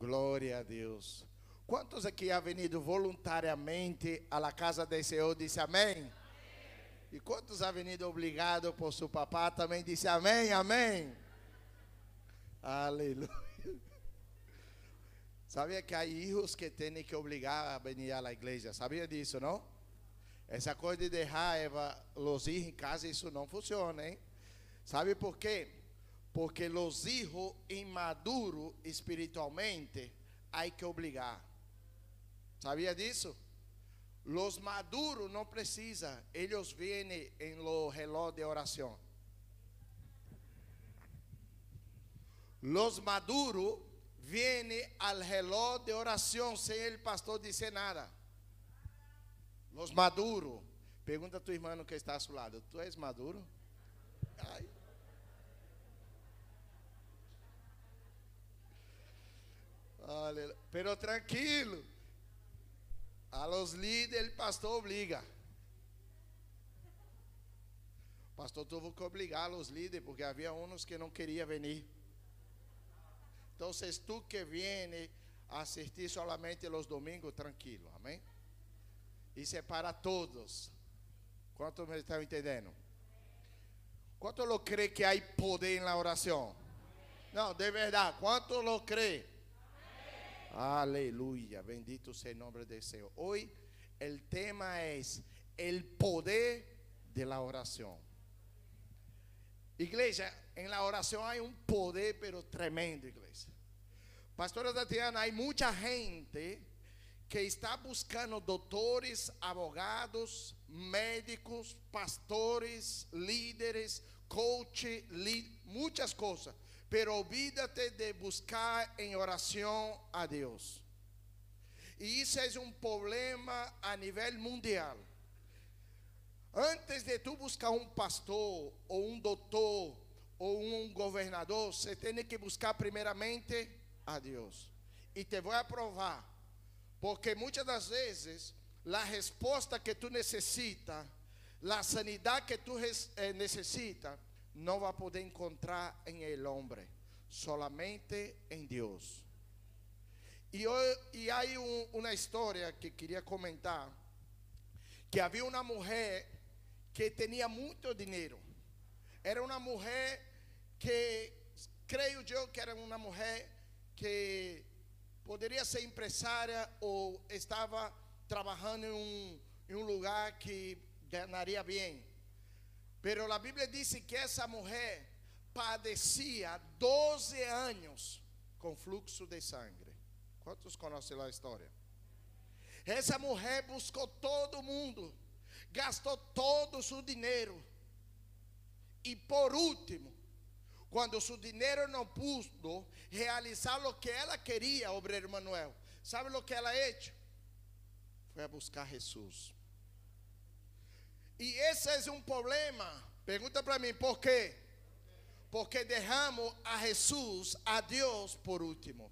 Glória a Deus. Quantos aqui ha venido voluntariamente à la casa do Senhor? Disse amém? E quantos ha venido obrigado por seu papá? Também disse amém, amém. Aleluia. Sabia que há filhos que têm que obrigar a venir à igreja? Sabia disso, não? Essa coisa de deixar os filhos em casa, isso não funciona, hein? Sabe por quê? Porque os filhos inmaduros espiritualmente, há que obrigar. Sabia disso? Los maduros não precisa, eles vêm em lo reloj de oração. Los maduros vêm al reloj de oração sem o pastor dizer nada. Los maduros. Pergunta a tu irmão que está a seu lado: Tu és maduro? Ai. Aleluia. Pero tranquilo. A los líderes, el pastor obliga. O pastor tuvo que obligar a los líderes porque havia uns que não queriam venir. Então, tu que viene a assistir solamente los domingos, tranquilo, amém? Isso é para todos. Quanto me estão entendendo? Quanto lo crê que há poder na oração? Não, de verdade. Quanto lo crê? Aleluya, bendito sea el nombre del Señor. Hoy el tema es el poder de la oración. Iglesia, en la oración hay un poder, pero tremendo, iglesia. Pastora Tatiana, hay mucha gente que está buscando doctores, abogados, médicos, pastores, líderes, coaches, muchas cosas pero olvídate de buscar en oración a Dios. Y ese es un problema a nivel mundial. Antes de tú buscar un pastor o un doctor o un gobernador, se tiene que buscar primeramente a Dios. Y te voy a probar, porque muchas de las veces la respuesta que tú necesitas, la sanidad que tú eh, no va a poder encontrar en el hombre, solamente en Dios. Y, hoy, hay un, una historia que quería comentar, que había una mujer que tenía mucho dinero. Era una mujer que, creo yo que era una mujer que podría ser empresaria o estaba trabajando en un lugar que ganaría bien. Pero la Biblia dice que esa mujer padecía 12 años con flujo de sangre. ¿Cuántos conocen la historia? Esa mujer buscó todo el mundo, gastó todo su dinero. Y por último, cuando su dinero no pudo realizar lo que ella quería, obrero Manuel, ¿sabe lo que ha hecho? Fue a buscar Jesús. E esse é um problema. Pergunta para mim, por quê? Porque deixamos a Jesus, a Deus, por último.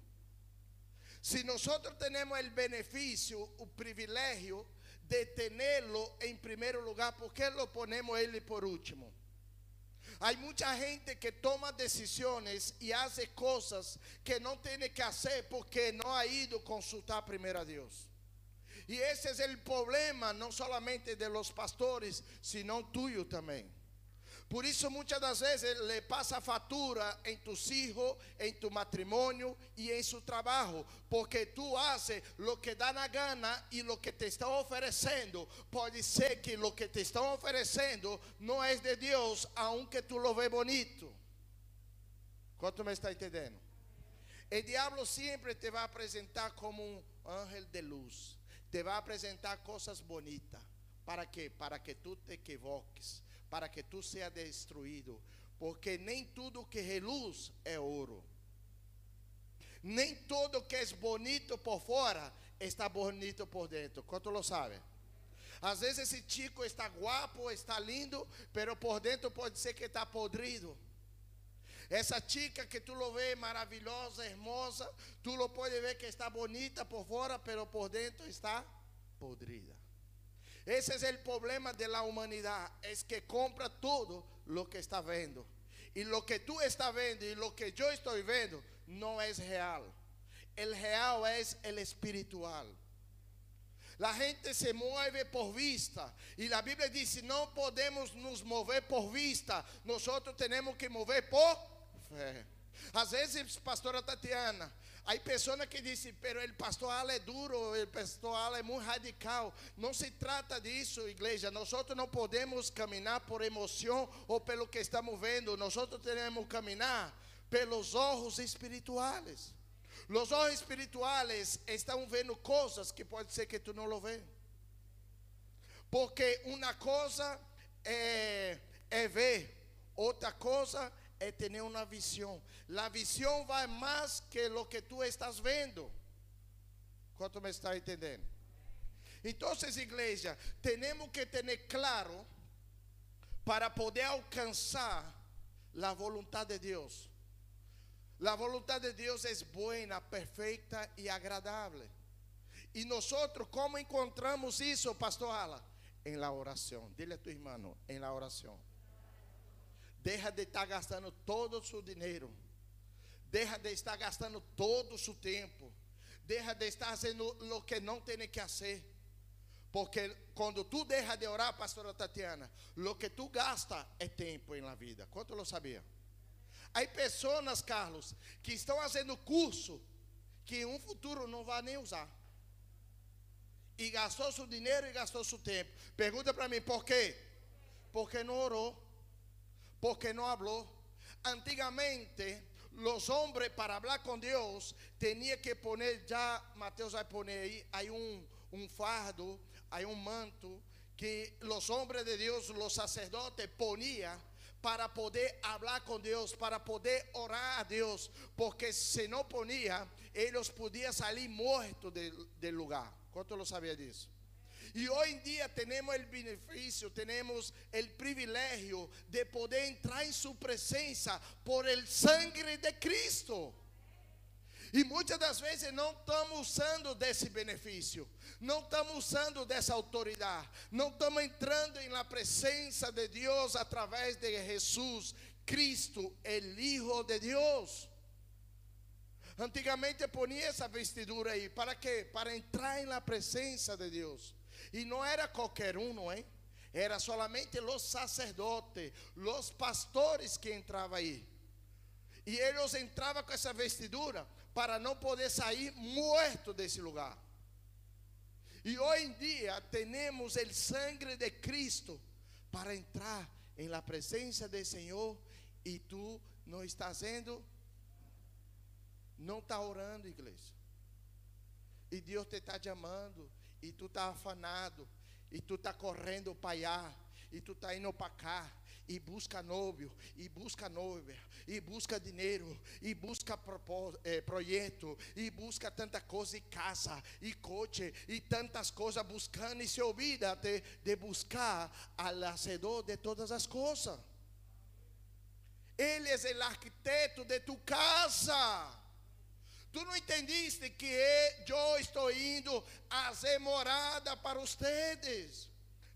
Se nós temos o benefício, o privilégio de tê-lo em primeiro lugar, por que lo ponemos ele por último? Há muita gente que toma decisões e faz coisas que não tem que fazer porque não ha ido consultar primeiro a Deus. Y ese es el problema no solamente de los pastores, sino tuyo también. Por eso muchas veces le pasa factura en tus hijos, en tu matrimonio y en su trabajo. Porque tú haces lo que da la gana y lo que te está ofreciendo. Puede ser que lo que te está ofreciendo no es de Dios, aunque tú lo ves bonito. ¿Cuánto me está entendiendo? El diablo siempre te va a presentar como un ángel de luz te va a apresentar coisas bonitas. ¿Para quê? Para que tu te equivoques, para que tu seas destruído. Porque nem tudo que reluz é ouro. Nem todo que é bonito por fora está bonito por dentro. Quanto lo sabe? Às vezes esse chico está guapo, está lindo, pero por dentro pode ser que está podrido. Essa chica que tu lo vê maravilhosa, hermosa, tu lo pode ver que está bonita por fora, pero por dentro está podrida. Esse é o problema de la humanidade, é que compra todo lo que está vendo. E lo que tu está vendo e lo que eu estou vendo não é real. el real es el espiritual. La gente se mueve por vista. Y la Biblia dice, no podemos nos mover por vista. Nosotros tenemos que mover por fe. Às vezes, pastora Tatiana, hay pessoas que dizem, pero el pastor Ala é duro, el pastor Ala é muito radical. Não se trata disso, igreja. Nós não podemos caminhar por emoção ou pelo que estamos vendo. Nós temos que caminhar pelos olhos espirituais. Os olhos espirituais estão vendo coisas que pode ser que tu não vê. Porque uma coisa é, é ver, outra coisa é ter uma visão. A visão vai mais que o que tu estás vendo. Quanto me está entendendo? Então, igreja, temos que ter claro para poder alcançar a vontade de Deus. La voluntad de Dios es buena, perfecta y agradable. Y nosotros, ¿cómo encontramos eso, Pastor Ala? En la oración. Dile a tu hermano, en la oración. Deja de estar gastando todo su dinero. Deja de estar gastando todo su tiempo. Deja de estar haciendo lo que no tiene que hacer. Porque cuando tú dejas de orar, pastora Tatiana, lo que tú gastas es tiempo en la vida. ¿Cuánto lo sabía? Há pessoas, Carlos, que estão fazendo curso que em um futuro não vai nem usar. E gastou seu dinheiro e gastou seu tempo. Pergunta para mim, por quê? Porque não orou. Porque não falou. Antigamente, os homens para falar com Deus, tinham que poner, já Mateus vai poner aí, aí um, um fardo, aí um manto, que os homens de Deus, os sacerdotes, poniam para poder hablar com Deus, para poder orar a Deus, porque se não ponia, eles podiam sair mortos do lugar. Quanto lo sabia disso? E hoje em dia temos o benefício, temos o privilégio de poder entrar em Sua presença por el sangue de Cristo. E muitas das vezes não estamos usando desse benefício, não estamos usando dessa autoridade, não estamos entrando na presença de Deus através de Jesus Cristo, o Hijo de Deus. Antigamente ponia essa vestidura aí, para quê? Para entrar na presença de Deus. E não era qualquer um, não é? Era solamente os sacerdotes, os pastores que entravam aí. E eles entravam com essa vestidura para não poder sair morto desse lugar. E hoje em dia temos o sangue de Cristo para entrar em la presença do Senhor e tu não estás sendo, não está orando, igreja. E Deus te está chamando e tu está afanado. E tu está correndo para allá e tu está indo para cá. E busca noivo, e busca noiva, e busca dinheiro, e busca é, projeto, e busca tanta coisa, e casa, e coche, e tantas coisas buscando, e se olvida de, de buscar al hacedor de todas as coisas. Ele é o arquiteto de tu casa. Tu não entendiste que eu estou indo a ser morada para vocês.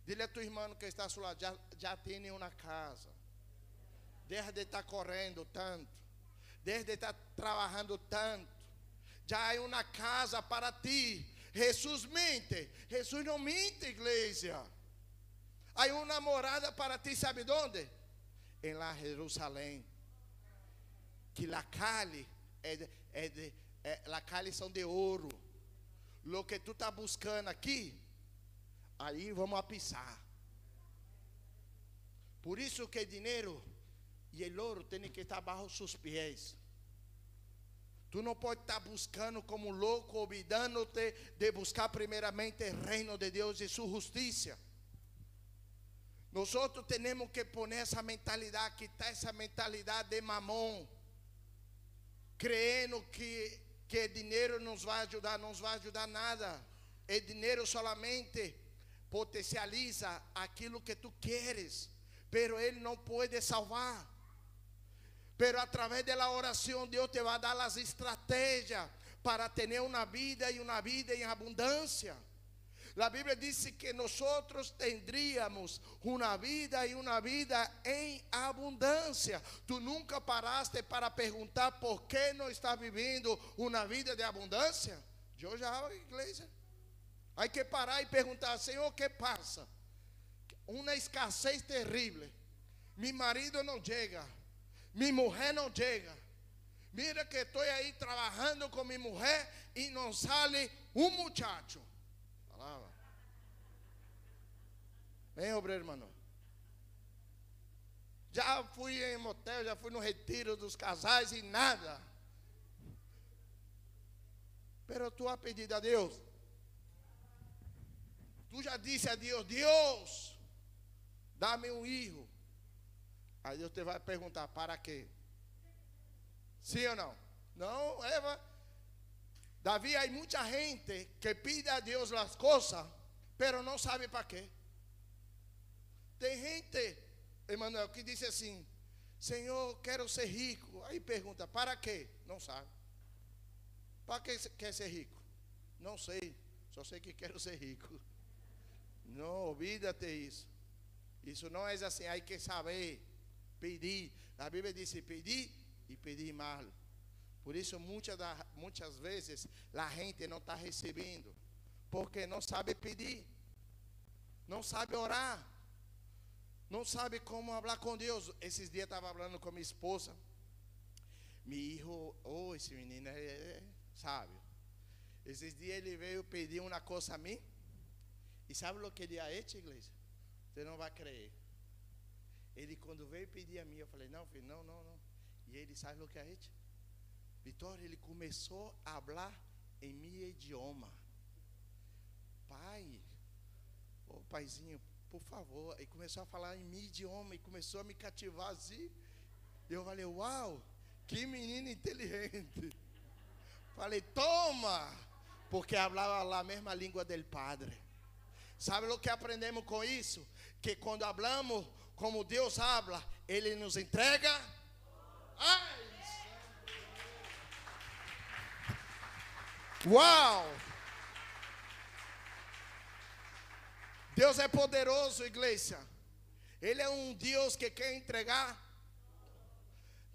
Dile a tu irmão que está a seu lado, já, já tem uma casa. Deixa de estar correndo tanto. Deixa de estar trabalhando tanto. Já há uma casa para ti. Jesus mente. Jesus não mente, igreja. Há uma morada para ti, sabe onde? Em lá Jerusalém. Que la cali é de, é de é, la cali são de ouro. Lo que tu está buscando aqui aí vamos a pisar. Por isso que dinheiro e o ouro tem que estar bajo seus pés. Tu não pode estar buscando como louco, olvidando-te de buscar primeiramente o reino de Deus e sua justiça. Nós temos que poner essa mentalidade, quitar essa mentalidade de mamão, crendo que, que dinheiro nos vai ajudar, não nos vai ajudar nada. O dinheiro solamente potencializa aquilo que tu queres, pero Ele não pode salvar. Pero através da oração, Deus te vai dar as estratégias para ter uma vida e uma vida em abundância. La Biblia dice que nosotros tendríamos una vida y una vida en abundancia. Tú nunca paraste para preguntar por qué no estás viviendo una vida de abundancia. Yo ya hago iglesia. Hay que parar y preguntar, Señor, ¿qué pasa? Una escasez terrible. Mi marido no llega. Mi mujer no llega. Mira que estoy ahí trabajando con mi mujer y nos sale un muchacho. Ven, obreiro, hermano. Já fui em motel, já fui no retiro dos casais e nada. Pero tu has pedido a Deus. Tu já disse a Deus, Deus, dá-me um filho. Aí Deus te vai perguntar, para quê? Sim ou não? Não, Eva. Davi, há muita gente que pide a Deus as coisas, pero não sabe para quê. Tem gente, Emanuel, que diz assim: Senhor, quero ser rico. Aí pergunta: para quê? Não sabe. Para que quer ser rico? Não sei. Só sei que quero ser rico. Não, olvídate isso. Isso não é assim, hay que saber pedir. A Bíblia diz: pedir e pedir mal. Por isso, muitas, muitas vezes, a gente não está recebendo, porque não sabe pedir, não sabe orar, não sabe como falar com Deus. Esses dias estava falando com minha esposa. Meu filho, oh, esse menino é, é sábio. Esses dias ele veio pedir uma coisa a mim. E sabe o que ele ha hecho, igreja? Você não vai crer. Ele, quando veio pedir a mim, eu falei: Não, filho, não, não, não. E ele, sabe o que ha hecho? Vitória, ele começou a falar em meu idioma. Pai, ô oh, paizinho, por favor. E começou a falar em meu idioma e começou a me cativar assim. Eu falei, uau, que menino inteligente. Falei, toma, porque falava a mesma língua do Padre. Sabe o que aprendemos com isso? Que quando hablamos como Deus habla, Ele nos entrega. Ai, Uau! Deus é poderoso, igreja. Ele é um Deus que quer entregar.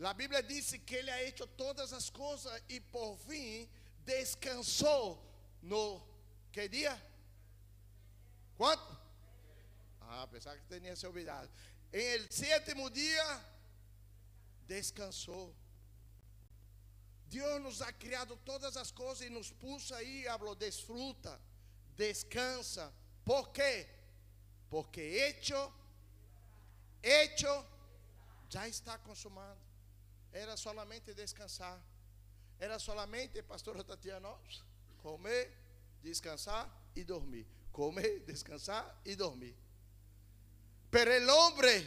A Bíblia diz que ele ha hecho todas as coisas e por fim descansou no que dia? Quanto? Ah, pensava que tinha se olvidado. Em el sétimo dia descansou. Deus nos ha criado todas as coisas e nos puso aí, falou, desfruta, descansa. ¿Por quê? Porque hecho, hecho, já está consumado. Era solamente descansar. Era solamente, pastora Tatiana, comer, descansar e dormir. Comer, descansar e dormir. Pero el hombre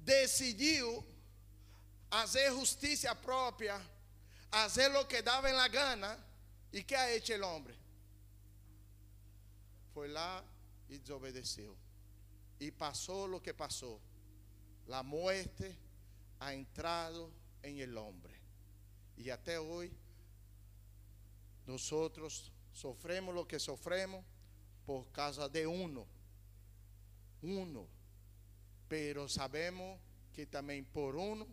decidiu fazer justiça própria hacer lo que daba en la gana. ¿Y qué ha hecho el hombre? Fue lá y desobedeció. Y pasó lo que pasó. La muerte ha entrado en el hombre. Y hasta hoy nosotros sofremos lo que sofremos por causa de uno. Uno. Pero sabemos que también por uno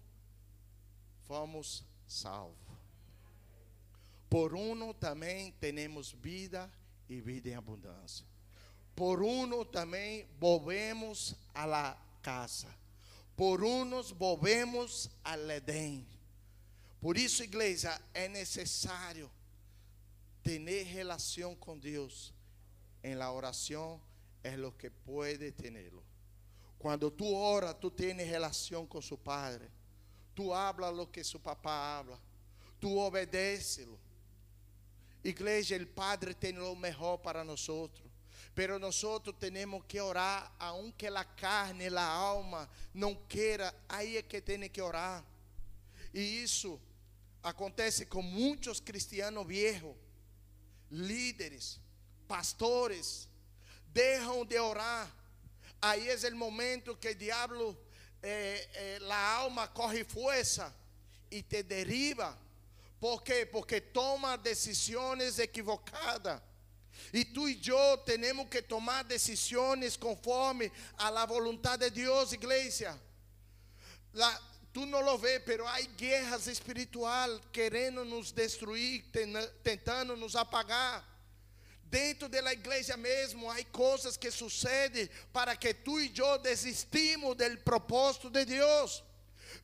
fomos salvos. Por uno também temos vida e vida em abundância. Por uno também volvemos a la casa. Por unos volvemos al Edén. Por isso, igreja, é necessário ter relação com Deus. Em la oração é lo que puede tenerlo. Quando tu ora, tu tienes relação com su Padre. Tu habla lo que su papá habla. Tu obedece-lo. Igreja, o Padre tem o melhor para nós. Pero nós temos que orar, aunque a carne, a alma não queira, aí é que tem que orar. E isso acontece com muitos cristianos viejos, líderes, pastores, deixam de orar. Aí é o momento que o diabo, eh, eh, a alma corre força e te deriva ¿Por quê? Porque toma decisões equivocadas. E tu e eu temos que tomar decisões conforme a la voluntad de Deus, igreja. La, tu não lo vê, pero há guerras espirituais querendo nos destruir, tentando nos apagar. Dentro da igreja mesmo, há coisas que sucedem para que tu e eu desistimos do propósito de Deus.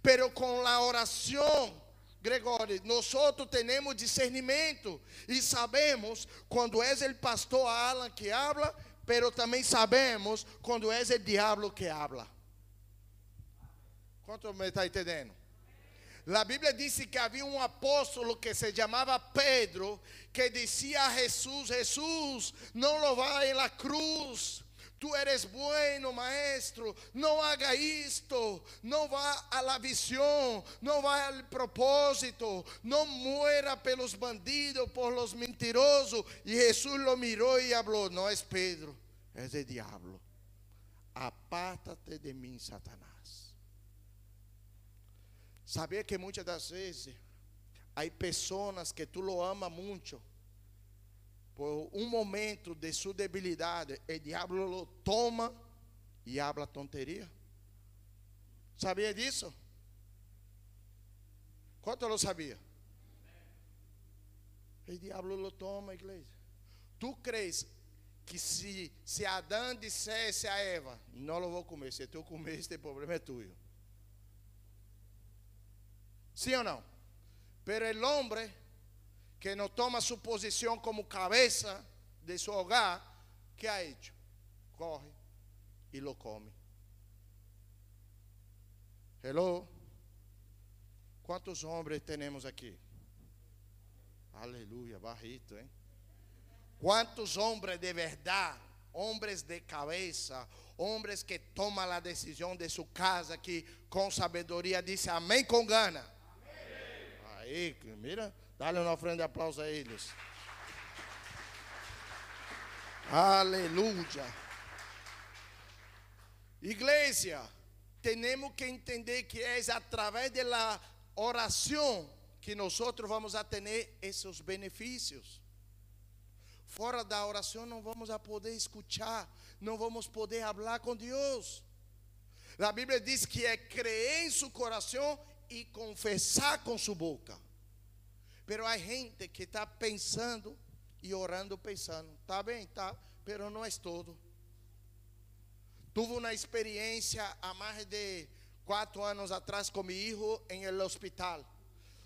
Pero com a oração, Gregório, nós temos discernimento e sabemos quando é o pastor Alan que habla, pero também sabemos quando é o diabo que habla. Quanto me está entendendo? A Bíblia disse que havia um apóstolo que se chamava Pedro, que dizia a Jesus: Jesus, não lo em la cruz. Tu eres bueno, maestro. Não haga isto. Não vá a la visión. Não vá ao propósito. Não muera pelos bandidos, por los mentirosos. E Jesus lo mirou e falou: Não é Pedro, é o diabo. Apártate de mim, Satanás. Sabia que muitas das vezes há pessoas que tu lo ama muito, por um momento de sua debilidade, o diabo lo toma e habla tonteria. Sabia disso? Quanto lo sabia? O diabo lo toma, igreja. Tu crees que se, se Adão dissesse a Eva, não lo vou comer, se tu comer, este problema é tuyo. ¿Sí o no? Pero el hombre que no toma su posición como cabeza de su hogar, ¿qué ha hecho? Coge y lo come. Hello. ¿Cuántos hombres tenemos aquí? Aleluya, bajito, ¿eh? ¿Cuántos hombres de verdad, hombres de cabeza, hombres que toman la decisión de su casa, que con sabiduría dice amén con gana? Aí, mira, dá-lhe uma ofrenda de aplauso a eles. Aleluia. Igreja, temos que entender que é através da oração que nós vamos ter esses benefícios. Fora da oração não vamos a poder escutar, não vamos poder falar com Deus. A Bíblia diz que é crer em seu coração e confessar com sua boca. Pero há gente que está pensando e orando pensando, tá bem, tá, pero não é todo. Tuve uma experiência há mais de quatro anos atrás com meu filho em el hospital.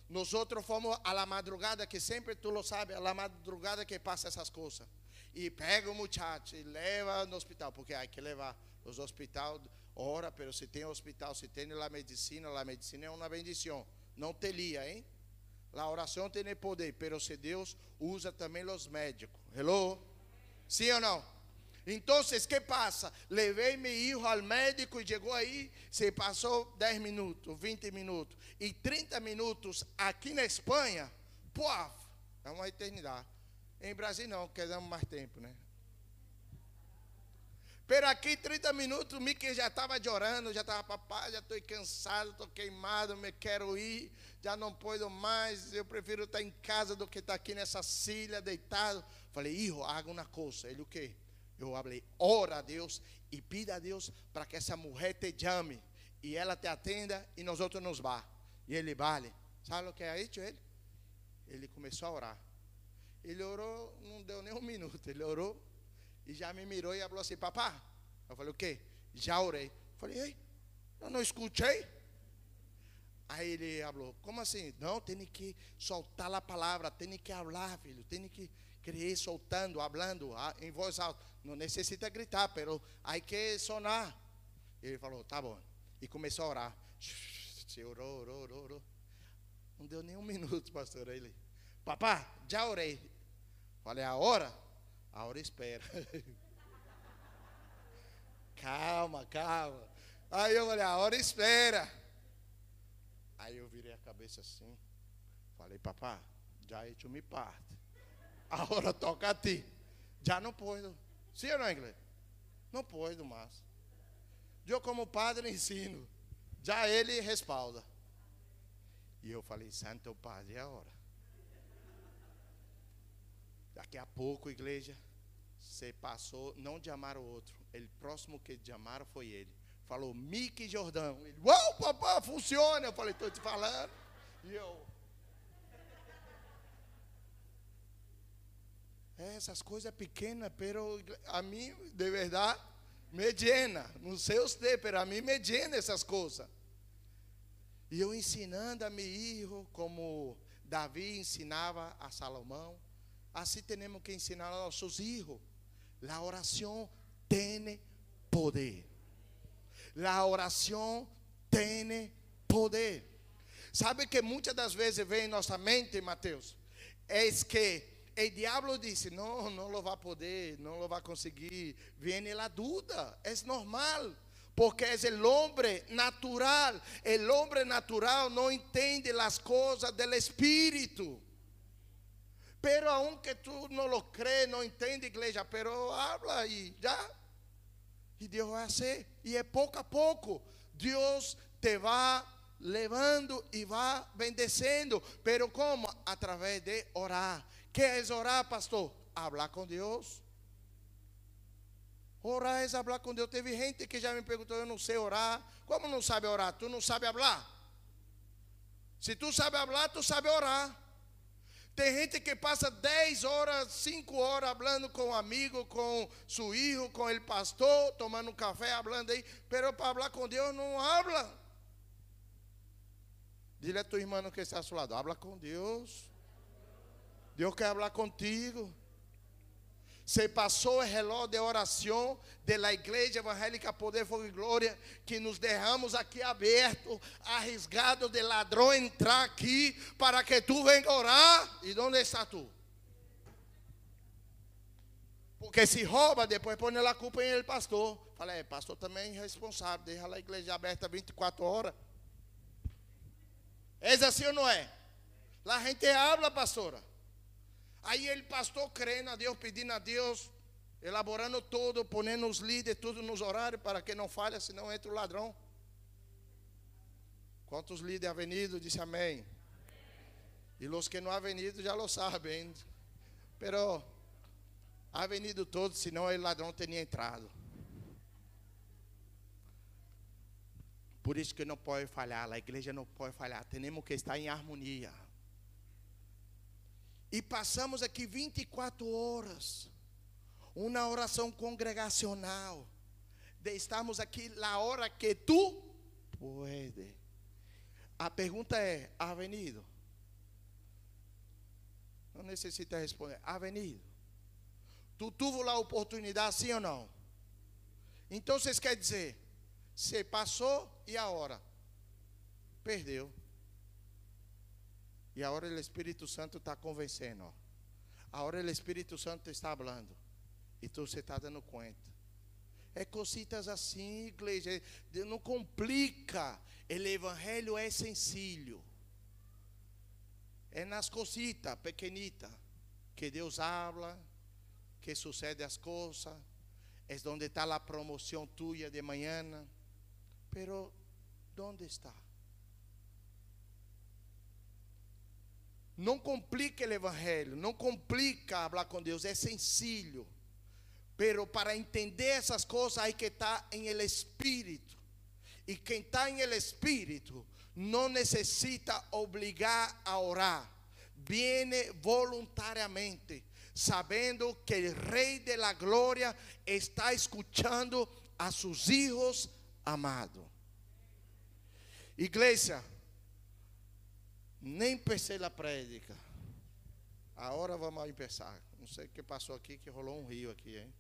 Nós fomos a la madrugada, que sempre tu lo sabes, a la madrugada que passa essas coisas. E pega o muchacho e leva no hospital, porque há que levar os hospitais, ora, pero se tem hospital, se tem a medicina, a medicina é uma bendição. Não te lia, hein? A oração tem poder, pero se Deus usa também os médicos. Hello? Sim ou não? Então, o que passa? Levei meu filho ao médico e chegou aí, se passou 10 minutos, 20 minutos e 30 minutos aqui na Espanha, puaf, é uma eternidade. Em Brasil não, queremos mais tempo, né? Pero aqui 30 minutos, o Mickey já estava chorando, já estava, papai, já estou cansado, estou queimado, me quero ir, já não posso mais, eu prefiro estar em casa do que estar aqui nessa silha, deitado. Falei, hijo, haga uma coisa. Ele, o quê? Eu falei, ora a Deus e pida a Deus para que essa mulher te chame e ela te atenda e nós outros nos vá. E ele vale. Sabe o que é isso, ele? Ele começou a orar. Ele orou, não deu nem um minuto, ele orou e já me mirou e falou assim: Papá. Eu falei: O quê? Já orei. Eu falei: Ei, eu não escutei. Aí ele falou: Como assim? Não, tem que soltar a palavra, tem que falar, filho, tem que crer soltando, falando em voz alta. Não necessita gritar, pero hay que sonar. Ele falou: Tá bom. E começou a orar. Se orou, orou, orou, orou. Não deu nem um minuto, pastor. Ele: Papá, já orei. Falei: A hora? A hora espera. calma, calma. Aí eu falei, a hora espera. Aí eu virei a cabeça assim. Falei, papá, já hecho me parte. A hora toca a ti. Já não pode. Sim ou não, inglês? Não pode mais. Eu, como padre, ensino. Já ele respalda. E eu falei, Santo Padre, é a hora. Daqui a pouco, igreja, Você passou não de amar o outro. O próximo que de amar foi ele. Falou, Mickey Jordão. Ele, uau, papai, funciona. Eu falei, estou te falando. E eu. É, essas coisas pequenas, pero a mim, de verdade, me llena. Não sei você, pero a mim me llena essas coisas. E eu ensinando a meu filho, como Davi ensinava a Salomão, assim temos que ensinar a nossos filhos. A oração tem poder. A oração tem poder. Sabe que muitas das vezes vem em nossa mente, Mateus, é que o diabo disse: Não, não lo vai poder, não lo vai conseguir. Vem a dúvida, é normal porque é o homem natural. O homem natural não entende as coisas do Espírito. Pero aunque tu não lo crees, não entende, igreja, pero habla e já. E Deus vai fazer. E é pouco a pouco. Deus te vai levando e vai bendecendo. Pero como? Através de orar. Que é orar, pastor? Hablar com Deus. Orar é falar com Deus. Teve gente que já me perguntou: eu não sei orar. Como não sabe orar? Tu não sabe falar? Se tu sabe falar, tu sabe orar. Tem gente que passa 10 horas, 5 horas falando com um amigo, com seu filho, com o pastor, tomando um café, falando aí, pero para falar com Deus não habla. Dile a tua irmã que está ao seu lado, habla com Deus. Deus quer falar contigo. Se passou o relógio de oração da Igreja Evangélica Poder, Fogo e Glória, que nos derramos aqui aberto, arriscado de ladrão entrar aqui, para que tu venha orar. E onde está tu? Porque se rouba, depois põe a culpa em ele, pastor. Fala, é, pastor também é responsável, deixa a igreja aberta 24 horas. É assim ou não é? Lá a gente habla, pastora. Aí ele pastor crendo a Deus, pedindo a Deus, elaborando tudo, ponendo os líderes, tudo nos horários para que não falhe, senão entra o ladrão. Quantos líderes havem venido? Disse amém. E os que não havem venido já lo sabem. Pero ha venido todos, senão o ladrão teria entrado. Por isso que não pode falhar, a igreja não pode falhar. Temos que estar em harmonia. E passamos aqui 24 horas, uma oração congregacional. De estamos aqui na hora que tu pode. A pergunta é: ha venido? Não necessita responder. Ha venido? Tu tuvo a oportunidade, sim ou não? Então, vocês quer dizer, se passou e a hora? Perdeu. E agora o Espírito Santo está convencendo. Agora o Espírito Santo está falando. E tu você está dando conta. É cositas assim, igreja. Não complica. O evangelho é sencillo. É nas cositas pequenitas que Deus habla, que sucede as coisas. É onde está a promoção tua de manhã. Pero, onde está? Não complica o evangelho, não complica falar com Deus, é sencillo. Pero para entender essas coisas hay que estar em el espírito. E quem está em el espírito não necessita obrigar a orar. Viene voluntariamente, sabendo que o Rei de la Glória está escuchando a seus hijos amados. Igreja, nem pensei na prédica. Agora vamos começar. Não sei o que passou aqui, que rolou um rio aqui, hein?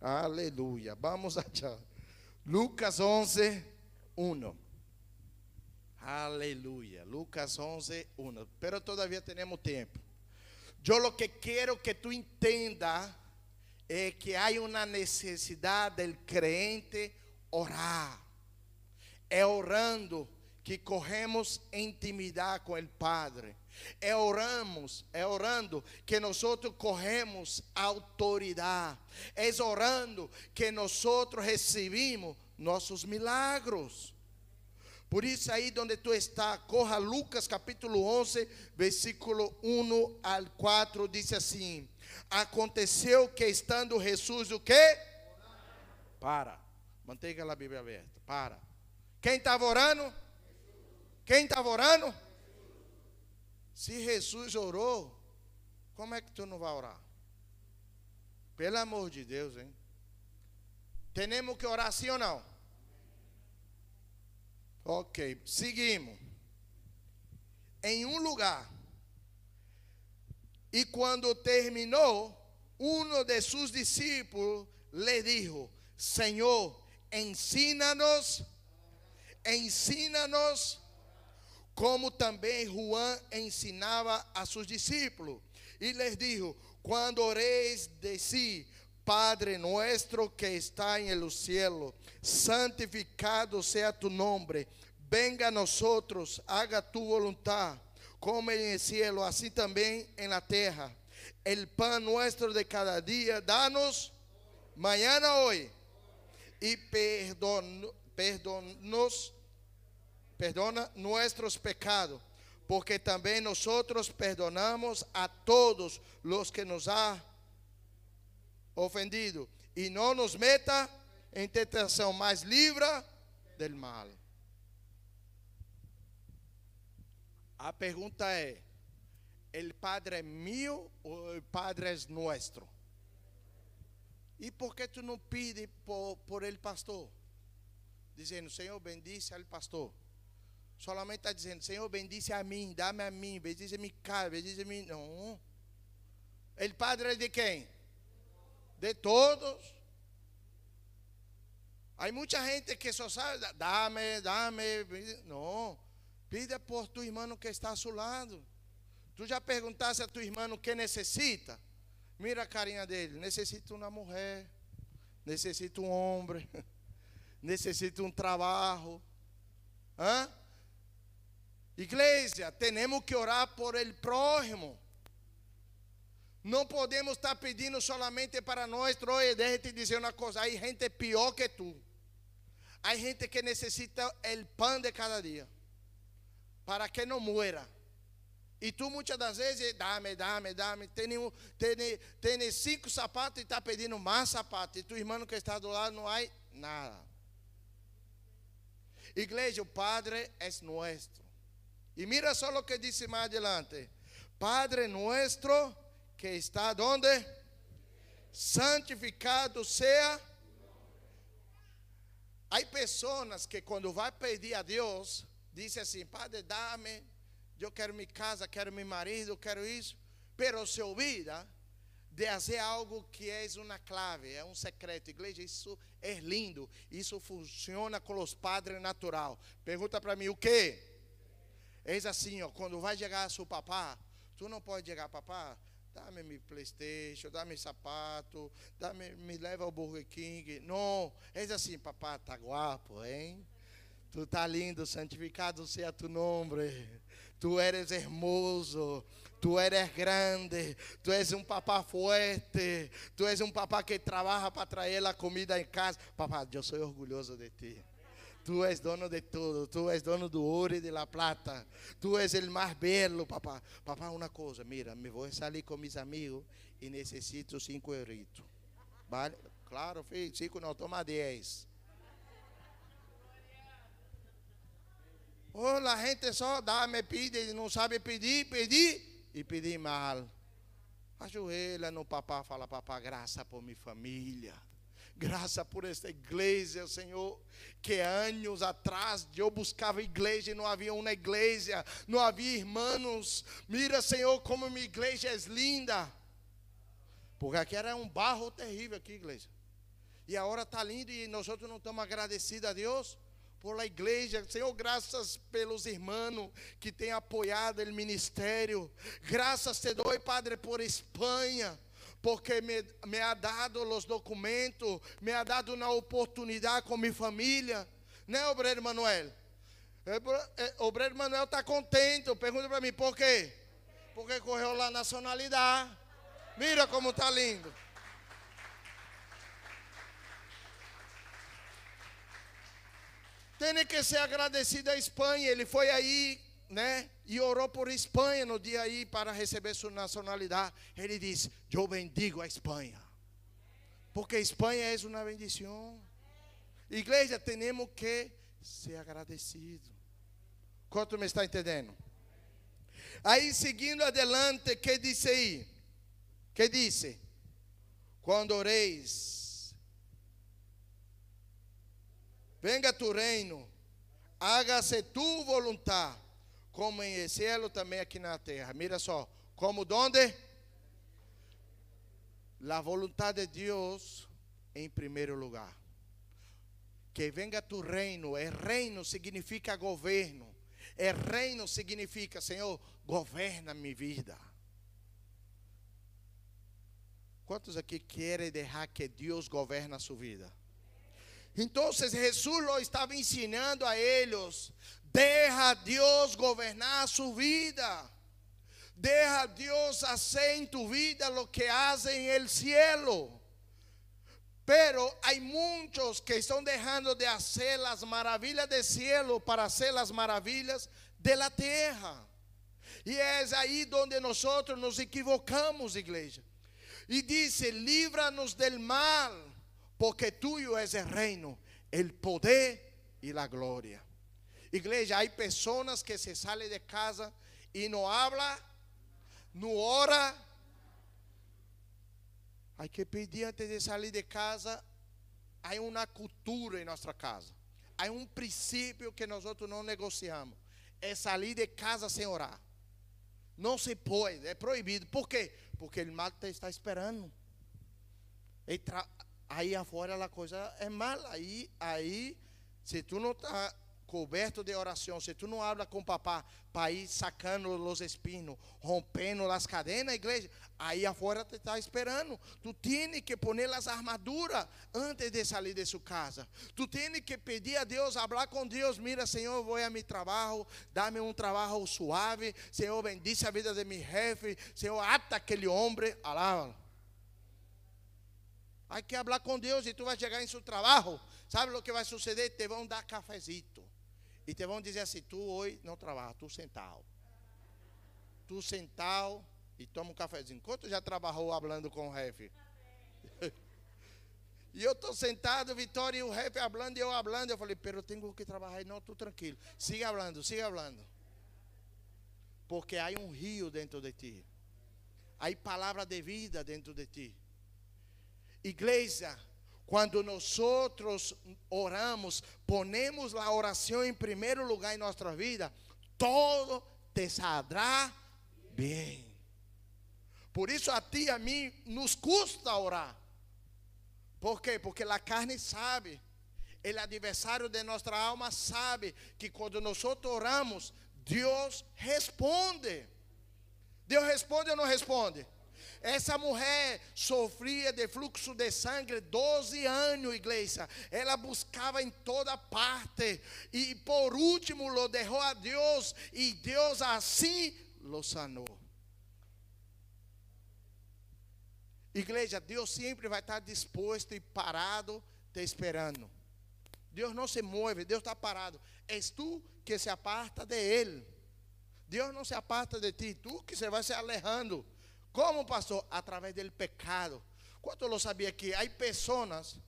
Aleluia. Vamos allá. Lucas 11, 1. Aleluia. Lucas 11, 1. Pero todavía temos tempo. Eu lo que quero que tu entenda é que há uma necessidade del crente orar. É orando que corremos intimidade com o Padre. É oramos, é orando que nós corremos autoridade. É orando que nós recebemos nossos milagros. Por isso aí onde tu está, corra Lucas capítulo 11, versículo 1 al 4, diz assim: Aconteceu que estando Jesus o quê? Para. Mantenha a Bíblia aberta. Para. Quem estava orando? Quem estava orando? Se Jesus orou, como é que tu não vai orar? Pelo amor de Deus, hein? Temos que orar sim ou não? Ok, seguimos. Em um lugar. E quando terminou, um de seus discípulos lhe disse: Senhor, ensina-nos, ensina-nos, como também Juan ensinava a seus discípulos. E lhes dijo: Quando oreis de si, Padre nuestro que está en el cielo, santificado sea tu nombre, venga a nosotros, haga tu voluntad, como en el cielo, así también en la tierra. El pan nuestro de cada día, danos mañana hoy, y perdón, perdónanos, perdona nuestros pecados, porque también nosotros perdonamos a todos los que nos han ofendido. E não nos meta em tentação, mas livra del mal. A pergunta é: el Padre é meu ou o Padre é nosso? E por que tu não pede por, por ele pastor? Dizendo, Senhor, bendice al pastor. Solamente está dizendo, Senhor, bendice a mim, dá-me a mim, bendice mi casa, bendice a mim. Não. El Padre é de quem? de todos. Hay mucha gente que solo sabe, dame, dame. No, pide por tu hermano que está a su lado. Tú já perguntaste a tu irmão que necessita? Mira a carinha dele. Necessita uma mulher. Necessita um homem. Necessita um trabalho. Hã? Igreja, temos que orar por el prójimo. Não podemos estar pedindo solamente para nós. Oye, déjame te dizer uma coisa: há gente pior que tu. Há gente que necessita o pão de cada dia para que não muera. E tu muitas das vezes, dá-me, dá-me, dá-me. Tem cinco sapatos e está pedindo mais sapatos. E tu irmão que está do lado não há nada. Igreja, o Padre é nosso. E mira só o que disse mais adelante: Padre nuestro que está donde? Santificado sea. Há pessoas que quando vai pedir a Deus, dizem assim, Padre, dá-me, eu quero minha casa, quero meu marido, quero isso, pero se olvida de fazer algo que é uma clave, é um secreto. Igreja, isso é lindo, isso funciona com os padres natural. Pergunta para mim, o que? Eis assim, ó, quando vai chegar seu papá, tu não pode chegar, papá, Dá-me meu Playstation, dá-me sapato, dá-me, me leva ao Burger King. Não, é assim, papá, tá guapo, hein? Tu tá lindo, santificado seja tu nome. Tu eres hermoso, tu eres grande, tu és um papá forte, tu és um papá que trabalha para trazer a comida em casa. Papá, eu sou orgulhoso de ti. Tu és dono de tudo. Tu és dono do ouro e de la plata. Tu és o mais belo, papá. Papá, uma coisa, mira, me vou sair com meus amigos e necessito cinco euritos. Vale? Claro, filho, cinco não, toma dez. Oh, a gente só dá, me pede, não sabe pedir, pedir e pedir mal. Ajoelha no papá, fala, papá, graça por minha família. Graça por esta igreja, Senhor, que anos atrás eu buscava igreja e não havia uma igreja, não havia irmãos. Mira, Senhor, como minha igreja é linda. Porque aqui era um barro terrível aqui, igreja. E a hora está linda e nós não estamos agradecidos a Deus por a igreja. Senhor, graças pelos irmãos que têm apoiado o ministério. Graças te dou, Padre, por Espanha porque me, me ha dado os documentos, me ha dado uma oportunidade com minha família. Né, obreiro Manuel? O obreiro Manuel está contente. Pergunta para mim, por quê? Porque correu lá nacionalidade. Mira como está lindo. Tem que ser agradecido à Espanha. Ele foi aí, né? E orou por Espanha no dia aí para receber sua nacionalidade. Ele disse: Eu bendigo a Espanha. Porque Espanha é uma bendição. Igreja, temos que ser agradecidos. Quanto me está entendendo? Aí, seguindo adelante, que disse aí? Que disse? Quando oreis, venga tu reino, hágase tu vontade, como em céu, também aqui na terra. Mira só, como donde? La vontade de Deus em primeiro lugar. Que venga tu reino. É reino significa governo. É reino significa, Senhor, governa minha vida. Quantos aqui querem deixar que Deus governa a sua vida? Então, Jesus lo estava ensinando a eles: deixa Deus governar a sua vida. Deja Deus hacer en tu vida lo que hace en el cielo. Pero hay muchos que están dejando de hacer las maravillas del cielo para hacer las maravillas de la tierra. Y es ahí donde nosotros nos equivocamos, iglesia. Y dice, líbranos del mal, porque tuyo es el reino, el poder y la gloria. Iglesia, hay personas que se salen de casa y no hablan no ora. Hay que pedir antes de salir de casa. Há uma cultura em nossa casa. Há um princípio que nós outros não negociamos. É sair de casa sem orar. Não se pode, é proibido. Por quê? Porque o mal está esperando. Aí afora a coisa é mal. Aí, aí, se tu não está coberto de oração, se tu não habla com papá para ir sacando os espinos, rompendo as cadenas na igreja, aí afuera te está esperando. Tu tens que poner as armaduras antes de sair de sua casa. Tu tens que pedir a Deus, falar com Deus, mira, Senhor, vou a meu trabalho, dá-me um trabalho suave, Senhor, bendice a vida de meu jefe, Senhor, ata aquele homem, alaba. Hay que falar com Deus e tu vai chegar em seu trabalho. Sabe o que vai suceder? Te vão dar cafezito. E te vão dizer assim: tu hoje não trabalha, tu sentado. Tu sentado e toma um cafezinho. Quanto já trabalhou falando com o ref? e eu estou sentado, Vitória e o ref falando e eu falando. Eu falei: pero eu tenho que trabalhar. Não, tu tranquilo. Siga falando, siga falando. Porque há um rio dentro de ti. Há palavra de vida dentro de ti. Igreja, quando nós oramos, ponemos a oração em primeiro lugar em nossa vida, todo te saldrá bem. Por isso a ti e a mim nos custa orar. Por quê? Porque a carne sabe, o adversário de nossa alma sabe que quando nós oramos, Deus responde. Deus responde ou não responde? Essa mulher sofria de fluxo de sangue 12 anos, igreja. Ela buscava em toda parte. E por último lo deixou a Deus. E Deus assim lo sanou. Igreja, Deus sempre vai estar disposto e parado te esperando. Deus não se move, Deus está parado. És tu que se aparta de Ele. Deus não se aparta de ti, tu que se vai se alejando. Como, pastor? Através do pecado. Quanto eu sabia que há pessoas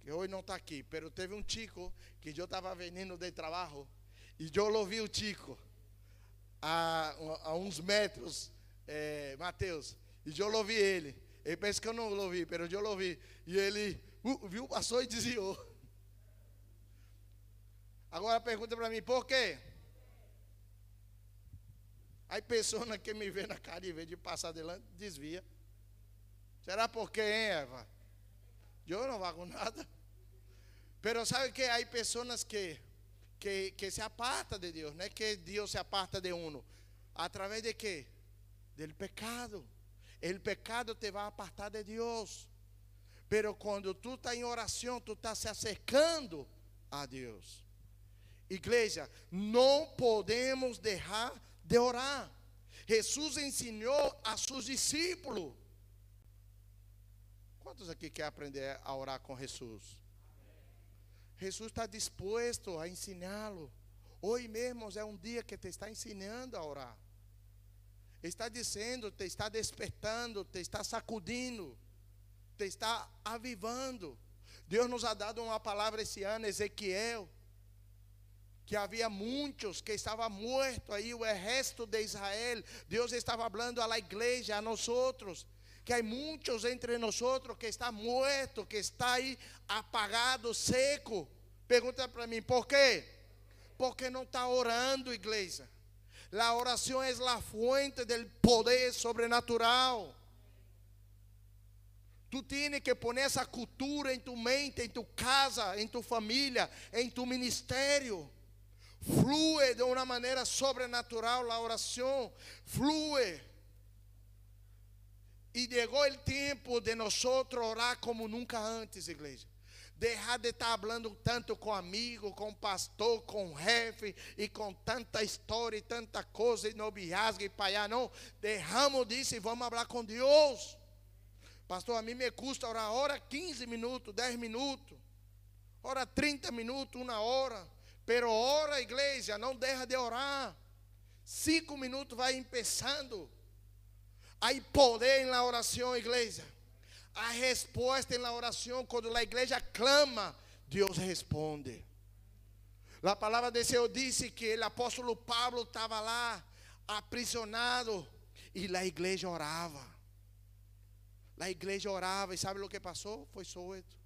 que hoje não está aqui, mas teve um chico que eu estava vindo de trabalho e eu ouvi o chico a, a uns metros, eh, Mateus, e eu ouvi ele. Ele pensa que eu não ouvi, mas eu ouvi. E ele uh, viu, passou e desviou. Agora pergunta para mim, por quê? Há pessoas que me vê na cara e vez de passar adelante, desvia. Será porque, hein, Eva? Eu não hago nada. Pero sabe que há pessoas que, que, que se apartam de Deus, não é que Deus se aparta de uno. Através de quê? Del pecado. El pecado te vai apartar de Deus. Pero quando tu está em oração, tu está se acercando a Deus. Igreja, não podemos deixar de orar. Jesus ensinou a seus discípulos. Quantos aqui querem aprender a orar com Jesus? Jesus está disposto a ensiná-lo. Hoje mesmo é um dia que te está ensinando a orar. Está dizendo, te está despertando, te está sacudindo, te está avivando. Deus nos ha dado uma palavra esse ano, Ezequiel, que havia muitos que estavam mortos aí, o exército de Israel. Deus estava falando à igreja, a nós outros, que há muitos entre nós que está morto, que está aí apagado, seco. Pergunta para mim, por quê? Porque não está orando, igreja. A oração é a fuente do poder sobrenatural. Tu tienes que poner essa cultura em tu mente, em tu casa, em tu família, em tu ministério. Flui de uma maneira sobrenatural a oração, flui. E chegou o tempo de nós orar como nunca antes, igreja. Deixar de estar falando tanto com amigo, com pastor, com jefe e com tanta história e tanta coisa e noviazgo e paiá. Não, derramos disso e vamos falar com Deus. Pastor, a mim me custa orar hora 15 minutos, 10 minutos, hora 30 minutos, uma hora. Pero ora, igreja, não deixa de orar. Cinco minutos vai começando. Há poder na oração, igreja. Há resposta na oração. Quando a igreja clama, Deus responde. A palavra de Senhor disse que o apóstolo Pablo estava lá, aprisionado, e a igreja orava. A igreja orava, e sabe o que passou? Foi solto.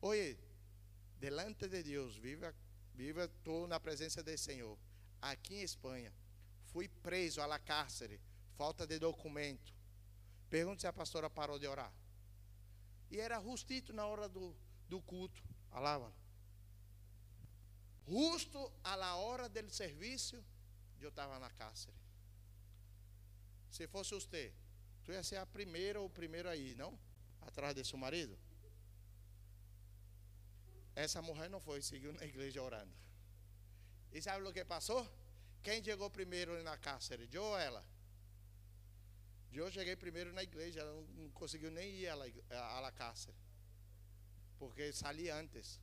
Oye, delante de Deus, viva, viva tu na presença do Senhor. Aqui em Espanha, fui preso a la cárcere falta de documento. Pergunta se a pastora parou de orar. E era justito na hora do, do culto. Alava. Justo a la hora del serviço, eu estava na cárcere. Se fosse você, tu ia ser a primeira ou o primeiro aí, não? Atrás de seu marido. Essa mulher não foi, seguiu na igreja orando. E sabe o que passou? Quem chegou primeiro na cárcere? Eu ou ela? Eu cheguei primeiro na igreja, ela não conseguiu nem ir à la cárcel, porque saí antes.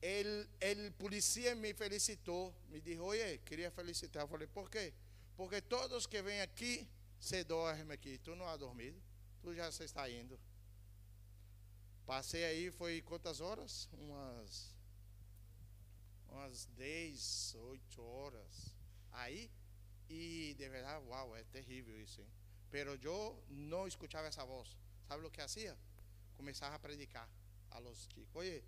Ele, ele polícia me felicitou, me disse, oye, queria felicitar. Eu falei, por quê? Porque todos que vêm aqui se dormem aqui. Tu não has dormido, tu já está indo. Passei aí, foi quantas horas? Umas, umas 10, 8 horas. Aí e de verdade, wow, é terrível isso, hein? Pero eu não escutava essa voz. ¿Sabe o que hacía? Começava a predicar a los chicos. Oye,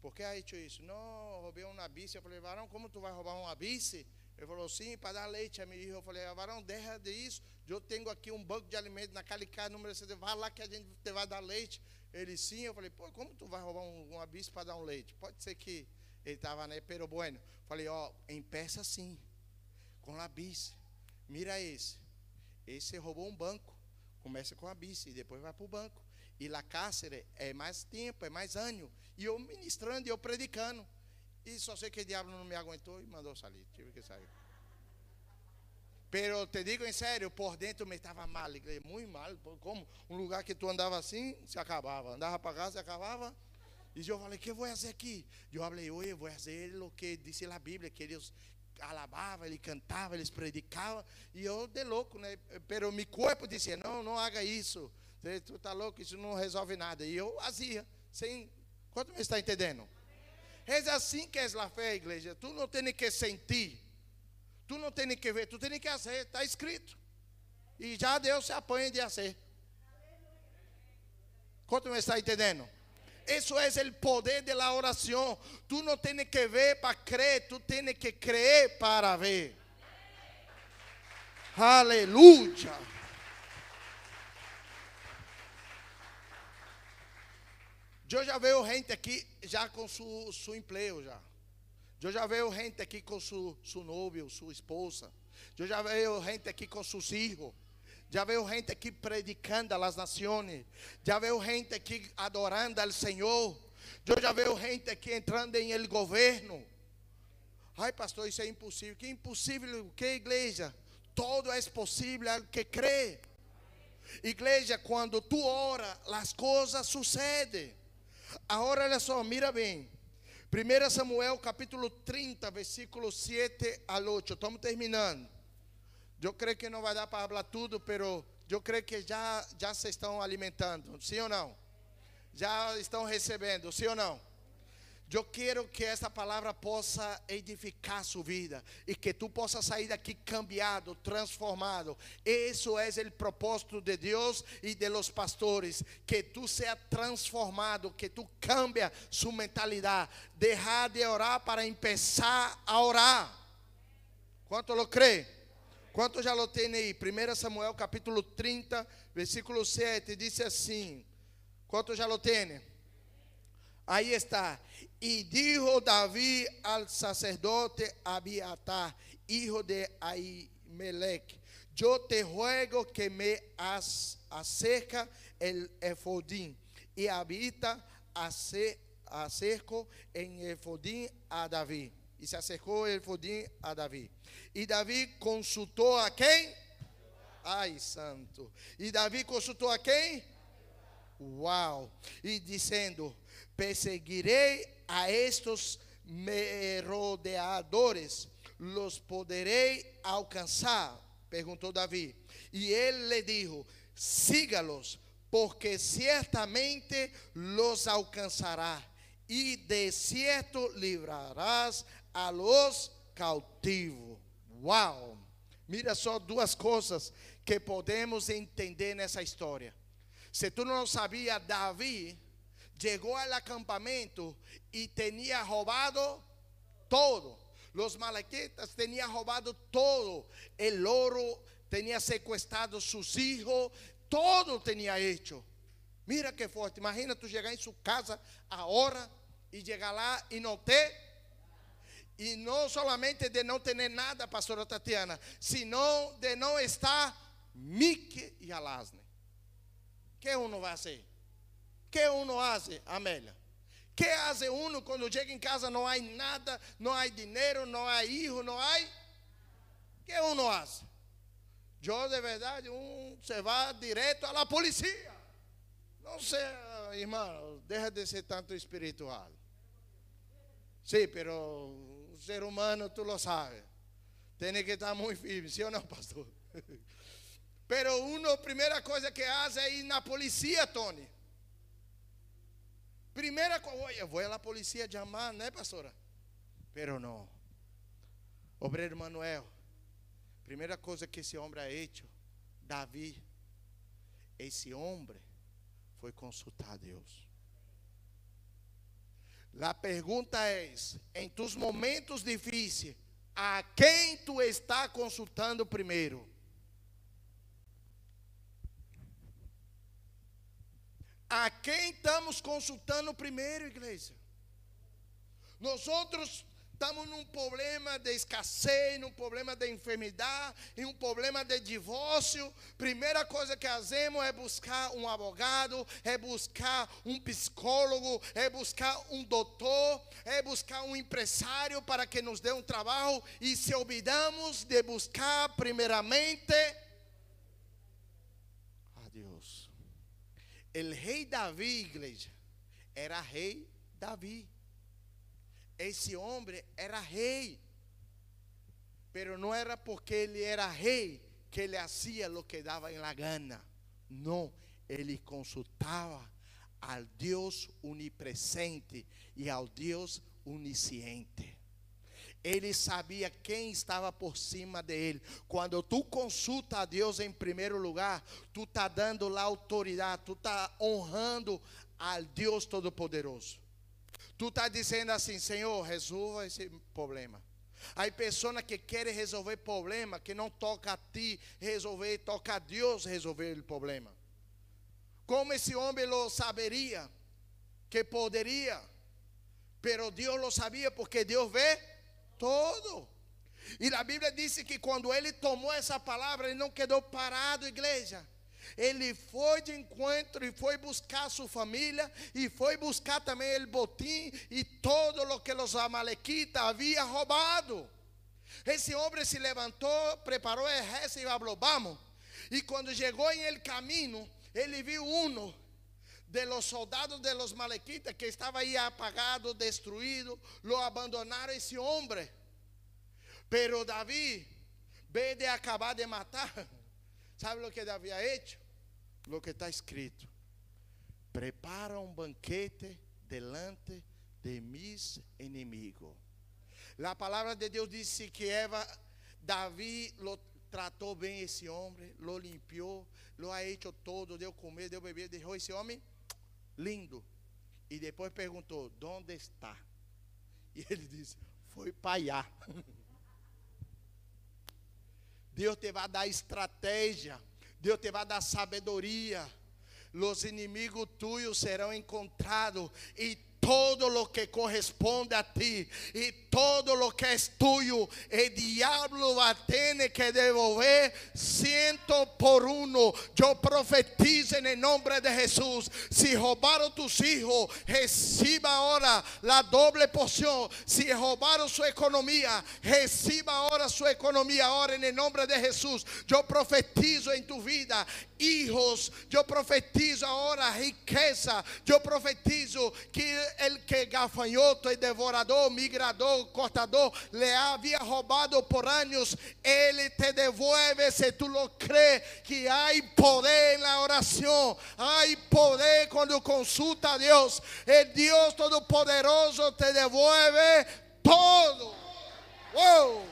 ¿por que ha hecho isso? Não, roubei uma bici. Eu falei, varão, como tu vai roubar uma bici? Ele falou, sim, para dar leite a filha. Eu falei, varão, deixa de isso. Eu tenho aqui um banco de alimentos naquele casa número 60. Vai lá que a gente te vai dar leite. Ele, sim. Eu falei, pô, como tu vai roubar um, uma bici para dar um leite? Pode ser que ele estava, né? Pero bueno. Falei, ó, empeça assim com a bici. Mira esse. Esse roubou um banco. Começa com a bici e depois vai para o banco. E lá cárcere é mais tempo, é mais ano. E eu ministrando e eu predicando. E só sei que o diabo não me aguentou e mandou sair. Tive que sair. Pero te digo em sério, por dentro me estava mal, muito mal. Como um lugar que tu andava assim, se acabava. Andava para casa, se acabava. E eu falei, o que vou fazer aqui? Eu falei, oi, vou fazer o que disse a Bíblia, que eles alabava, ele cantava, eles predicavam, e eu de louco, né? Pero meu corpo dizia, não, não haga isso, tu está louco, isso não resolve nada. E eu fazia, sem, quanto me está entendendo? É assim que é a fé, igreja, tu não tem que sentir, tu não tem que ver, tu tem que fazer, está escrito. E já Deus se apanha de fazer. Quanto me está entendendo? Eso es el poder de la oración. Tú no tienes que ver para creer, tú tienes que creer para ver. Aleluya. Eu já vejo gente aqui já com su, su emprego já. Eu já vejo gente aqui com su, su novio, sua esposa. Eu já vejo gente aqui com seus filhos. Já veio gente aqui predicando às nações. Já veio gente aqui adorando ao Senhor. Eu já veio gente aqui entrando em el governo. Ai, pastor, isso é impossível. Que impossível? Que igreja? Todo é possível ao que crê. Igreja, quando tu ora, as coisas sucedem. Agora olha só, mira bem. 1 Samuel capítulo 30, versículo 7 al 8. Estamos terminando. Eu creio que não vai dar para falar tudo, pero eu creio que já, já se estão alimentando, sim ou não? Já estão recebendo, sim ou não? Eu quero que esta palavra possa edificar sua vida e que tu possas sair daqui cambiado, transformado. Isso é o propósito de Deus e de los pastores, que tu seja transformado, que tu cambia sua mentalidade, deixar de orar para começar a orar. Quanto lo crê? Quanto já lo tem aí? 1 Samuel capítulo 30, versículo 7, diz assim: Quanto já lo tem? Aí está. Y dijo David al sacerdote Abiatar, hijo de Ahimelech, yo te ruego que me acerca el efodín y habita acerco en efodín a David. Y se acercó el efodín a David. Y David consultó a quién? Ay, santo. Y David consultó a quién? Wow. Y diciendo, perseguiré a estos merodeadores, los poderei alcançar? Perguntou Davi. E ele lhe dijo: Sígalos, porque certamente los alcançará, e de certo livrarás a los cautivos. Uau! Mira só duas coisas que podemos entender nessa história. Se tu não sabia, Davi llegó al acampamento y tenía robado todo. Los malaquitas tenían robado todo. El oro tenía secuestrado sus hijos. Todo tenía hecho. Mira qué fuerte. Imagina tú llegar en su casa ahora y llegar lá y no te. Y no solamente de no tener nada, pastora Tatiana, sino de no estar Mique y Alasne. ¿Qué uno va a hacer? Que uno hace, Amélia? Que hace uno quando chega em casa não há nada, não há dinheiro, não há hijo, há? Que uno hace? Eu de verdade, um se vai direto à polícia. Não sei, irmão, deixa de ser tanto espiritual. Sí, pero o ser humano, tu lo sabes. Tem que estar muito firme, sim ou não, pastor? Pero uno, primeira coisa que faz é ir na polícia, Tony. Primera cosa, oye, voy a la policía a ¿no, pastora? Pero no. Obrero Manuel, primera cosa que ese hombre ha hecho, David, ese hombre fue consultar a Dios. La pregunta es, en tus momentos difíciles, ¿a quién tú estás consultando primero? A quem estamos consultando primeiro, igreja? Nós outros estamos num problema de escassez, num problema de enfermidade, em um problema de divórcio. Primeira coisa que fazemos é buscar um advogado, é buscar um psicólogo, é buscar um doutor, é buscar um empresário para que nos dê um trabalho e se olvidamos de buscar primeiramente El rei Davi, igreja, era rei Davi. Esse homem era rei. Pero não era porque ele era rei que ele hacía o que dava em la gana. Não, ele consultava ao Deus onipresente e ao Deus onisciente. Ele sabia quem estava por cima dele. Quando tu consulta a Deus em primeiro lugar, tu está dando lá autoridade, tu está honrando ao Deus Todo-Poderoso. Tu está dizendo assim, Senhor, resolva esse problema. Há pessoas que querem resolver problema, que não toca a ti resolver, toca a Deus resolver o problema. Como esse homem lo saberia que poderia, pero Deus lo sabia porque Deus vê todo. E a Bíblia disse que quando ele tomou essa palavra, ele não quedou parado, igreja. Ele foi de encontro e foi buscar sua família e foi buscar também o botim e todo o que os amalequitas haviam roubado. Esse homem se levantou, preparou o exército e falou: Vamos. E quando chegou em el caminho, ele viu um de los soldados de los malequitas que estaba ahí apagado, destruido, lo abandonaron ese hombre. Pero David, ve de acabar de matar, ¿sabe lo que David ha hecho? Lo que está escrito. Prepara un banquete delante de mis enemigos. La palabra de Dios dice que Eva, David lo trató bien ese hombre, lo limpió, lo ha hecho todo, deu comer, deu beber, deixou esse homem lindo. E depois perguntou: Onde está? E ele disse: Foi allá. Deus te vai dar estratégia, Deus te vai dar sabedoria. Los inimigos tuyos serão encontrados e todo lo que corresponde a ti y todo lo que es tuyo, el diablo va a tener que devolver ciento por uno. Yo profetizo en el nombre de Jesús. Si robaron tus hijos, reciba ahora la doble porción. Si robaron su economía, reciba ahora su economía. Ahora en el nombre de Jesús, yo profetizo en tu vida hijos. Yo profetizo ahora riqueza. Yo profetizo que el que gafanhoto y devorador, migrador, cortador, le había robado por años, Él te devuelve si tú lo crees que hay poder en la oración. Hay poder cuando consulta a Dios. El Dios Todopoderoso te devuelve todo. Wow.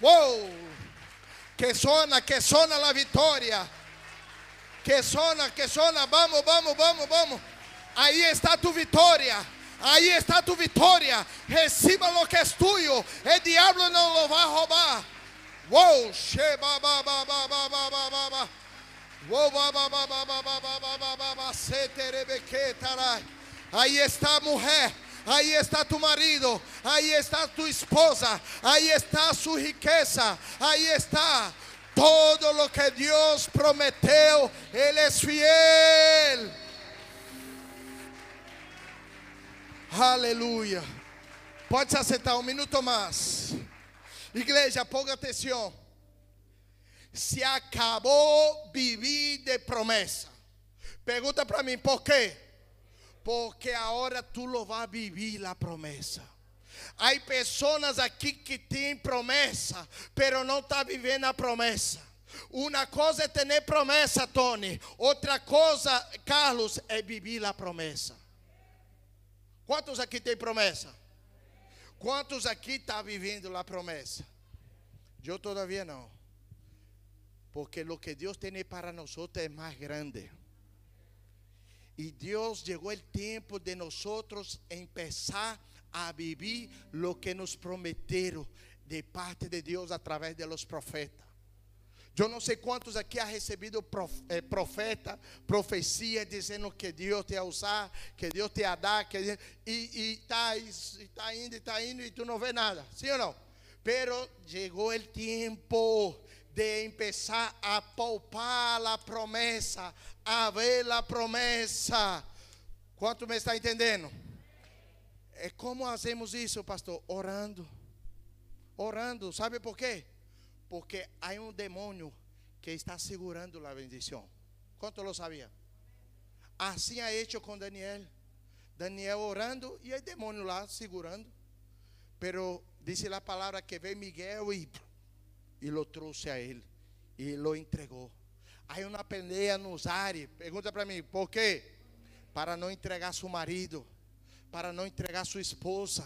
Wow. Que sona, que sona la victoria. Que sona, que sona. Vamos, vamos, vamos, vamos. Ahí está tu victoria. Ahí está tu victoria. Reciba lo que es tuyo. El diablo no lo va a robar. Wow, sheba baba baba baba baba. Wow, baba baba baba baba baba sete rebeke tara. Ahí está mujer. Ahí está tu marido, ahí está tu esposa, ahí está su riqueza, ahí está todo lo que Dios prometió, Él es fiel. Aleluia. Pode se assentar um minuto mais. Igreja, ponga atenção. Se acabou viver de promessa. Pergunta para mim, por quê? Porque agora tu lo vas a vivir la promessa. Há pessoas aqui que têm promessa, pero não está vivendo a promessa. Uma coisa é ter promessa, Tony. Outra coisa, Carlos, é viver a promessa. Quantos aqui têm promessa? Quantos aqui estão tá vivendo a promessa? Eu todavia não. Porque o que Deus tem para nós é mais grande. Y Dios llegó el tiempo de nosotros empezar a vivir lo que nos prometieron de parte de Dios a través de los profetas. Yo no sé cuántos aquí han recibido eh, profeta, profecía diciendo que Dios te va a usar, que Dios te va a dar, que y, está, está yendo, está yendo y tú no ves nada, ¿sí o no? Pero llegó el tiempo de empezar a palpar a promessa, a ver a promessa. Quanto me está entendendo? É como fazemos isso, pastor? Orando. Orando. Sabe por quê? Porque há um demônio que está segurando a bendição. Quanto lo sabia? Assim é hecho com Daniel. Daniel orando e o demônio lá segurando. Pero dice a palavra que veio Miguel e e lo trouxe a ele e lo entregou. Aí uma pelea nos ares. Pergunta para mim, por quê? Para não entregar seu marido, para não entregar sua esposa,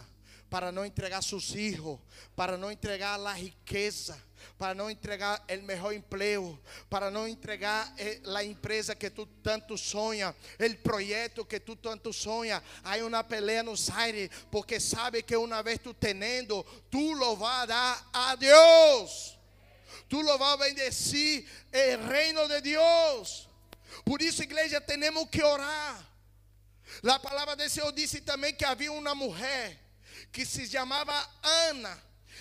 para não entregar seus filhos, para não entregar a riqueza, para não entregar o melhor emprego, para não entregar eh, a empresa que tu tanto sonha, o projeto que tu tanto sonha. Há uma pelea nos aires, porque sabe que uma vez tu tendo, tu lo vai dar a Deus tú lo vas a bendecir el reino de Dios. Por eso, iglesia, tenemos que orar. La palabra de Señor dice también que había una mujer que se llamaba Ana.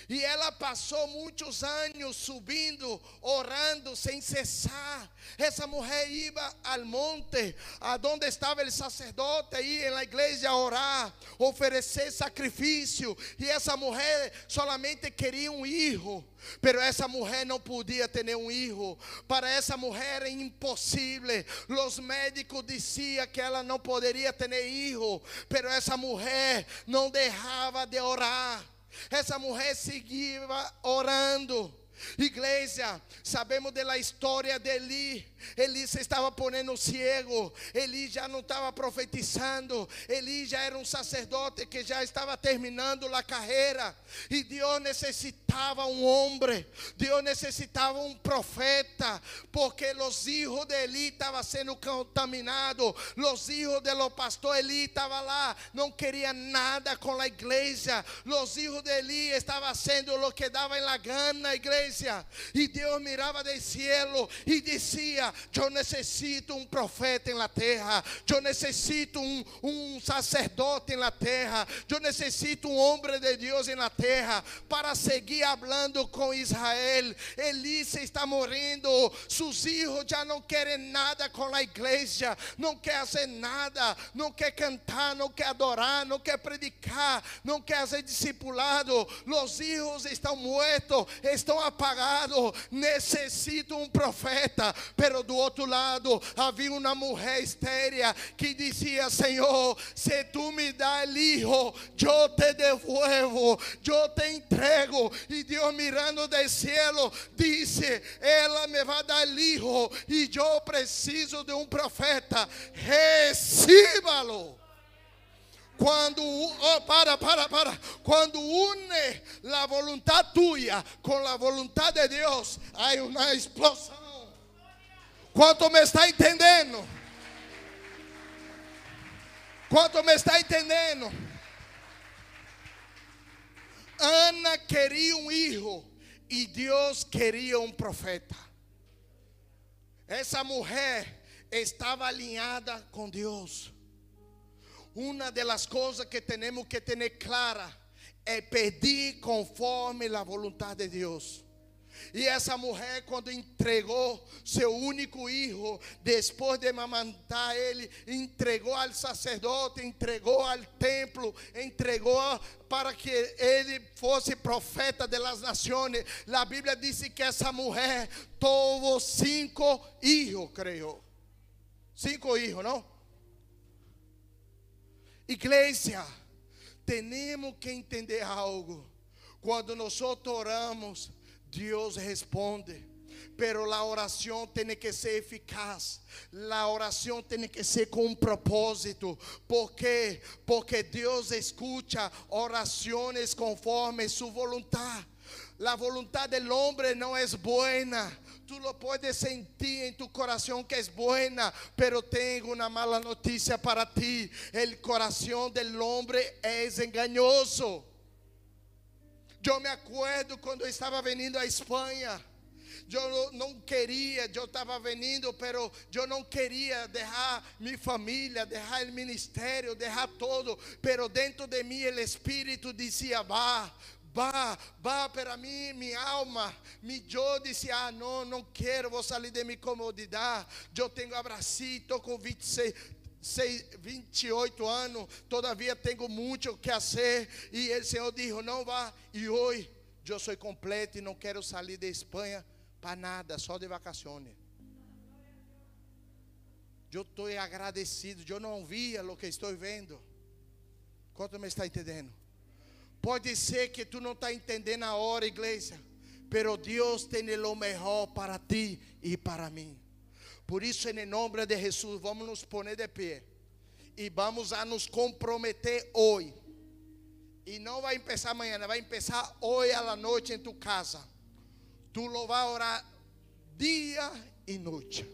E ela passou muitos anos subindo, orando sem cessar. Essa mulher ia ao monte, aonde estava o sacerdote, ia na igreja a orar, oferecer sacrifício. E essa mulher solamente queria um filho. Pero essa mulher não podia ter um filho. Para essa mulher era impossível. Os médicos diziam que ela não poderia ter filho. Pero essa mulher não deixava de orar. Essa mulher seguia orando. Igreja, sabemos da história de Eli. Eli se estava ponendo ciego. Eli já não estava profetizando. Eli já era um sacerdote que já estava terminando a carreira. E Deus necessitava um homem. Deus necessitava um profeta. Porque os filhos de Eli estavam sendo contaminados. Os filhos do pastor Eli estavam lá. Não queria nada com a igreja. Os filhos de Eli estavam sendo o que dava em la gana, igreja. Y Dios miraba del cielo y decía, yo necesito un profeta en la tierra, yo necesito un, un sacerdote en la tierra, yo necesito un hombre de Dios en la tierra para seguir hablando con Israel. Elise está morrendo, sus hijos ya no quieren nada con la iglesia, no quer hacer nada, no quer cantar, no quer adorar, no quer predicar, no quer ser discipulado. Los hijos estão muertos, estão apagados apagado, necessito um profeta. Pero do outro lado havia uma mulher estéril que dizia: Senhor, se tu me dá el hijo, eu te devuelvo, eu te entrego. E Deus mirando do cielo disse: Ela me vai dar el hijo e eu preciso de um profeta. Recíbalo. Quando, oh, para, para, para. Quando une a vontade tua com a vontade de Deus, há uma explosão. Quanto me está entendendo? Quanto me está entendendo? Ana queria um filho e Deus queria um profeta. Essa mulher estava alinhada com Deus. Una de las cosas que tenemos que tener clara es pedir conforme la voluntad de Dios. E essa mulher, quando entregou seu único filho, depois de amamantar ele, entregou ao sacerdote, entregou ao templo, entregou para que ele fosse profeta das nações. A Bíblia diz que essa mulher teve cinco filhos, creio. Cinco filhos, não? Igreja, temos que entender algo. Quando nós oramos, Deus responde. Pero la oración tiene que ser eficaz. La oración tiene que ser con un propósito. ¿Por qué? Porque Dios escucha oraciones conforme su voluntad. La voluntad del hombre no es buena. Tú lo puedes sentir en tu corazón que es buena, pero tengo una mala noticia para ti. El corazón del hombre es engañoso. Yo me acuerdo cuando estaba veniendo a España. Yo no quería, yo estaba veniendo, pero yo no quería dejar mi familia, dejar el ministerio, dejar todo. Pero dentro de mí el Espíritu decía, va, va, va para mim, minha alma, mi yo disse, ah, não, não quero, vou sair de minha comodidade, eu tenho abracito com 26, 28 anos, todavia tenho muito que fazer, e o Senhor disse, não vá, e hoje, eu sou completo e não quero sair de Espanha para nada, só de vacações. Eu estou agradecido, eu não via o que estou vendo. Quanto me está entendendo? Pode ser que tu não está entendendo a hora, igreja. Pero Deus tem o melhor para ti e para mim. Por isso, em nome de Jesus, vamos nos poner de pé. E vamos a nos comprometer hoje. E não vai começar amanhã, vai começar hoje à noite em tu casa. Tu lo vai orar dia e noite.